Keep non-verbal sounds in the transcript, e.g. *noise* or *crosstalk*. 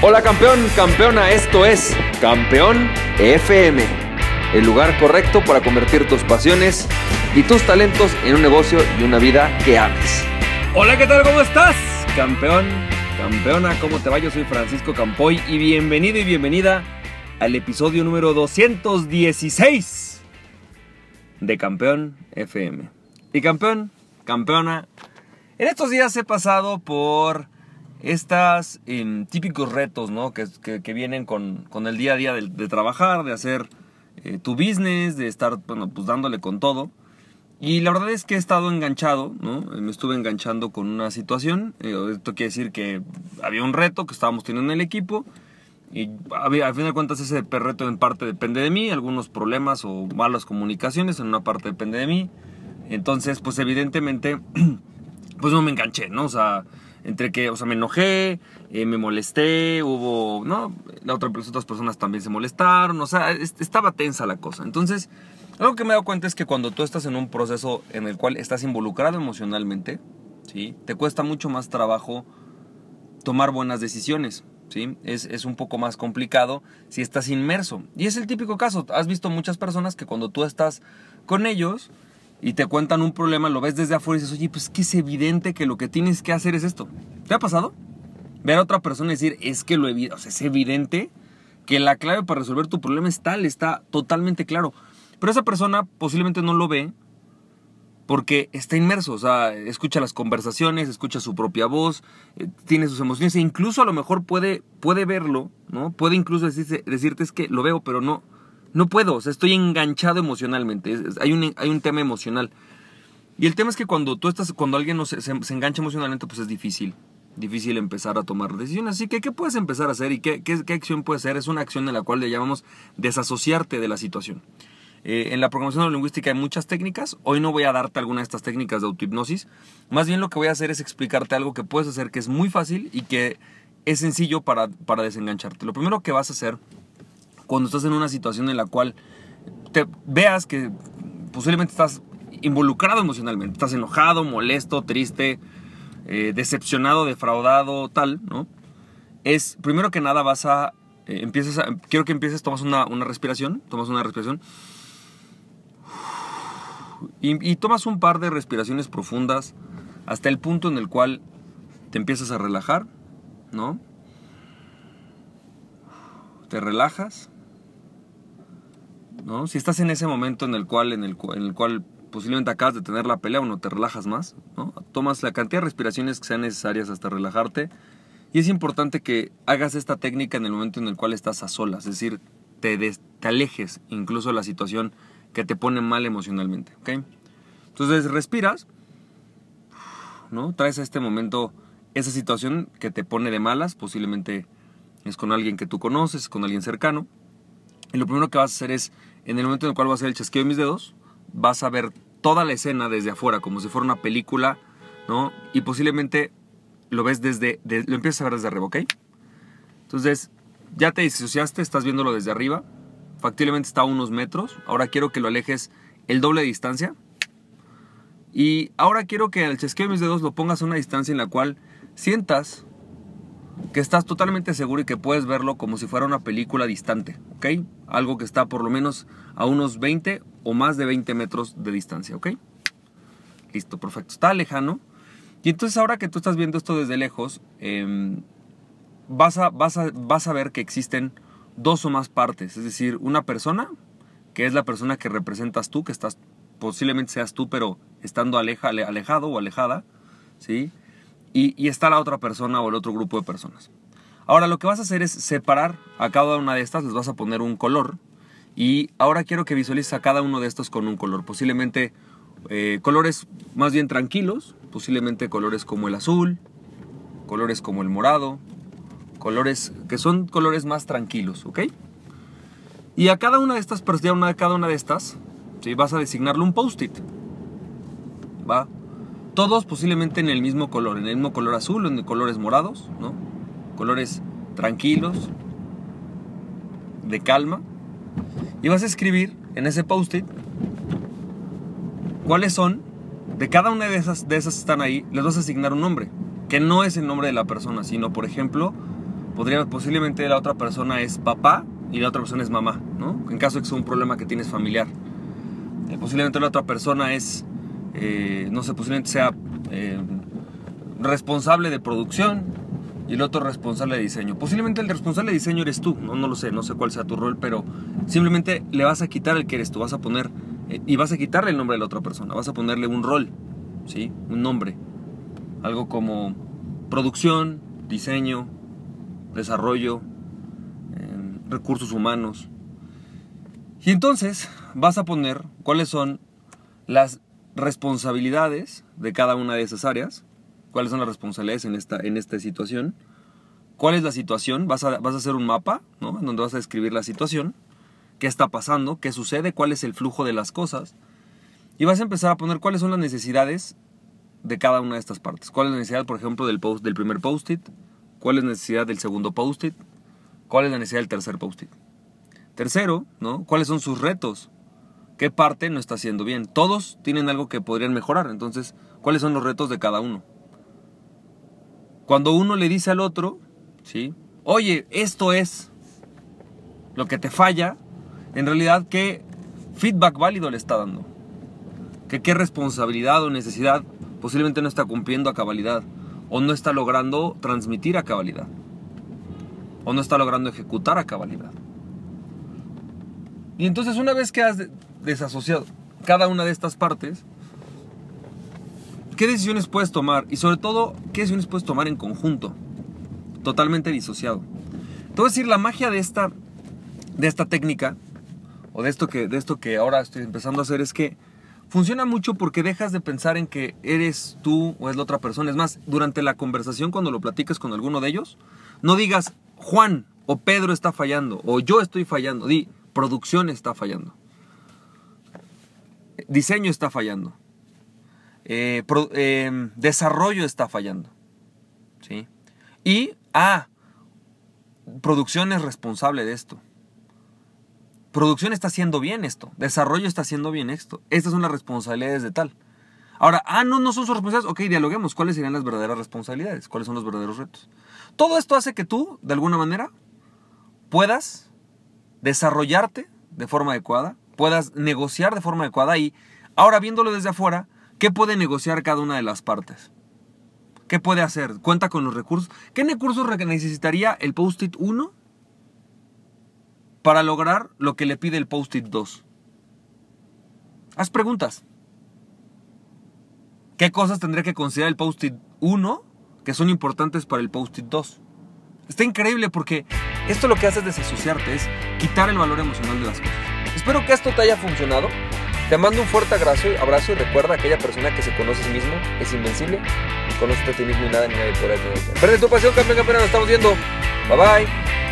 Hola campeón, campeona, esto es Campeón FM, el lugar correcto para convertir tus pasiones y tus talentos en un negocio y una vida que ames. Hola, ¿qué tal? ¿Cómo estás? Campeón, campeona, ¿cómo te va? Yo soy Francisco Campoy y bienvenido y bienvenida al episodio número 216 de Campeón FM. Y campeón, campeona, en estos días he pasado por estos em, típicos retos, ¿no? Que, vienen con, el día a día de, trabajar, de hacer eh, tu business, de estar, bueno, pues dándole con todo. Y la verdad es que he estado enganchado. Me estuve enganchando con una situación. Eh, esto quiere decir que había un reto que estábamos teniendo en el equipo. Y a, fin de cuentas ese reto en parte depende de mí. Algunos problemas o malas comunicaciones en una parte depende de mí. Entonces, pues evidentemente, *clears throat* pues no me enganché, ¿no? Entre que, o sea, me enojé, eh, me molesté, hubo, ¿no? La otra, otras personas también se molestaron, o sea, estaba tensa la cosa. Entonces, algo que me he dado cuenta es que cuando tú estás en un proceso en el cual estás involucrado emocionalmente, ¿sí? Te cuesta mucho más trabajo tomar buenas decisiones, ¿sí? Es, es un poco más complicado si estás inmerso. Y es el típico caso. Has visto muchas personas que cuando tú estás con ellos, y te cuentan un problema, lo ves desde afuera y dices, oye, pues es que es evidente que lo que tienes que hacer es esto. ¿Te ha pasado? Ver a otra persona y decir, es que lo o sea, es evidente que la clave para resolver tu problema es tal, está totalmente claro. Pero esa persona posiblemente no lo ve porque está inmerso, o sea, escucha las conversaciones, escucha su propia voz, eh, tiene sus emociones e incluso a lo mejor puede, puede verlo, ¿no? Puede incluso decirte es que lo veo, pero no, no puedo, estoy enganchado emocionalmente. hay, un, hay un tema emocional. Y el tema es que cuando tú estás, cuando alguien se, se, engancha emocionalmente, pues es difícil. Difícil empezar a tomar decisiones. Así que, ¿qué puedes empezar a hacer y qué, qué, qué acción puedes hacer? Es una acción en la cual le llamamos desasociarte de la situación. Eh, en la programación lingüística hay muchas técnicas. Hoy no voy a darte alguna de estas técnicas de autohipnosis. Más bien lo que voy a hacer es explicarte algo que puedes hacer que es muy fácil y que es sencillo para, para desengancharte. Lo primero que vas a hacer cuando estás en una situación en la cual te veas que posiblemente estás involucrado emocionalmente, estás enojado, molesto, triste, eh, decepcionado, defraudado, tal, ¿no? Es, primero que nada vas a, eh, empiezas a, quiero que empieces, tomas una, una respiración, tomas una respiración y, y tomas un par de respiraciones profundas hasta el punto en el cual te empiezas a relajar, ¿no? Te relajas si estás en ese momento en el cual, en el, en cual posiblemente acabas de tener la pelea o no te relajas más, ¿no? Tomas la cantidad de respiraciones que sean necesarias hasta relajarte. Y es importante que hagas esta técnica en el momento en el cual estás a solas, es decir, te, te alejes incluso de la situación que te pone mal emocionalmente, ¿ok? Entonces respiras, ¿no? Traes a este momento esa situación que te pone de malas, posiblemente es con alguien que tú conoces, con alguien cercano. Y lo primero que vas a hacer es, en el momento en el cual vas a hacer el chasqueo de mis dedos, vas a ver toda la escena desde afuera, como si fuera una película, ¿no? Y posiblemente lo ves desde, lo empiezas a ver desde arriba, ¿ok? Entonces, ya te disociaste, estás viéndolo desde arriba, factiblemente está a unos metros, ahora quiero que lo alejes el doble de distancia, y ahora quiero que el chasqueo de mis dedos lo pongas a una distancia en la cual sientas que estás totalmente seguro y que puedes verlo como si fuera una película distante, ¿ok? Algo que está por lo menos a unos 20 o más de 20 metros de distancia, ¿ok? Listo, perfecto. Está lejano. Y entonces ahora que tú estás viendo esto desde lejos, em, vas, a, vas, a, vas a ver que existen dos o más partes, es decir, una persona, que es la persona que representas tú, que estás, posiblemente seas tú, pero estando aleja, alejado o alejada, ¿sí? Y, está la otra persona o el otro grupo de personas. Ahora lo que vas a hacer es separar a cada una de estas, les vas a poner un color y ahora quiero que visualices a cada uno de estos con un color, posiblemente eh, colores más bien tranquilos, posiblemente colores como el azul, colores como el morado, colores que son colores más tranquilos, ¿ok? Y a cada una de estas, a cada una de estas, ¿sí? vas a designarle un post-it, ¿va? Todos posiblemente en el mismo color, en el mismo color azul en colores morados, ¿no? Colores tranquilos, de calma. Y vas a escribir en ese post-it cuáles son, de cada una de esas, de esas que están ahí, les vas a asignar un nombre, que no es el nombre de la persona, sino por ejemplo, Podría, posiblemente la otra persona es papá y la otra persona es mamá, ¿no? En caso de que sea un problema que tienes familiar. Eh, posiblemente la otra persona es, eh, no sé, posiblemente sea eh, responsable de producción y el otro responsable de diseño. Posiblemente el responsable de diseño eres tú, no, no lo sé, no sé cuál sea tu rol, pero simplemente le vas a quitar el que eres tú, vas a poner y vas a quitarle el nombre de la otra persona, vas a ponerle un rol, ¿sí? Un nombre. Algo como producción, diseño, desarrollo, recursos humanos. Y entonces vas a poner cuáles son las responsabilidades de cada una de esas áreas, cuáles son las responsabilidades en esta, en esta situación, cuál es la situación, vas a, vas a hacer un mapa, ¿no? En donde vas a describir la situación, qué está pasando, qué sucede, cuál es el flujo de las cosas, y vas a empezar a poner cuáles son las necesidades de cada una de estas partes. ¿Cuál es la necesidad, por ejemplo, del, post, del primer post-it? ¿Cuál es la necesidad del segundo post-it? ¿Cuál es la necesidad del tercer post-it? Tercero, ¿no? ¿Cuáles son sus retos? ¿Qué parte no está haciendo bien? Todos tienen algo que podrían mejorar, entonces, ¿cuáles son los retos de cada uno? Cuando uno le dice al otro, ¿sí? Oye, esto es lo que te falla, en realidad, ¿qué feedback válido le está dando? ¿Que qué responsabilidad o necesidad posiblemente no está cumpliendo a cabalidad? ¿O no está logrando transmitir a cabalidad? o no está logrando ejecutar a cabalidad. Y entonces una vez que has desasociado cada una de estas partes, ¿qué decisiones puedes tomar? Y sobre todo, ¿qué decisiones puedes tomar en conjunto? Totalmente disociado. Te voy decir, la magia de esta, de esta técnica, o de esto, que, de esto que ahora estoy empezando a hacer, es que funciona mucho porque dejas de pensar en que eres tú o es la otra persona. Es más, durante la conversación, cuando lo platicas con alguno de ellos, no digas, Juan o Pedro está fallando, o yo estoy fallando, di, producción está fallando, diseño está fallando, eh, em, desarrollo está fallando, ¿sí? Y, ah, producción es responsable de esto. Producción está haciendo bien esto, desarrollo está haciendo bien esto, estas son las responsabilidades de tal. Ahora, ah, no, no son sus responsabilidades. Ok, dialoguemos. ¿Cuáles serían las verdaderas responsabilidades? ¿Cuáles son los verdaderos retos? Todo esto hace que tú, de alguna manera, puedas desarrollarte de forma adecuada, puedas negociar de forma adecuada y ahora viéndolo desde afuera, ¿qué puede negociar cada una de las partes? ¿Qué puede hacer? ¿Cuenta con los recursos? ¿Qué recursos necesitaría el post-it 1 para lograr lo que le pide el post-it 2? Haz preguntas. ¿Qué cosas tendría que considerar el post-it 1 que son importantes para el post-it 2? Está increíble porque esto lo que hace es desasociarte, es quitar el valor emocional de las cosas. Espero que esto te haya funcionado. Te mando un fuerte abrazo y recuerda aquella persona que se conoce a sí mismo es invencible y conoce a ti mismo y nada ni nadie podrá Verde tu pasión, campeón, campeón, nos estamos viendo. Bye bye.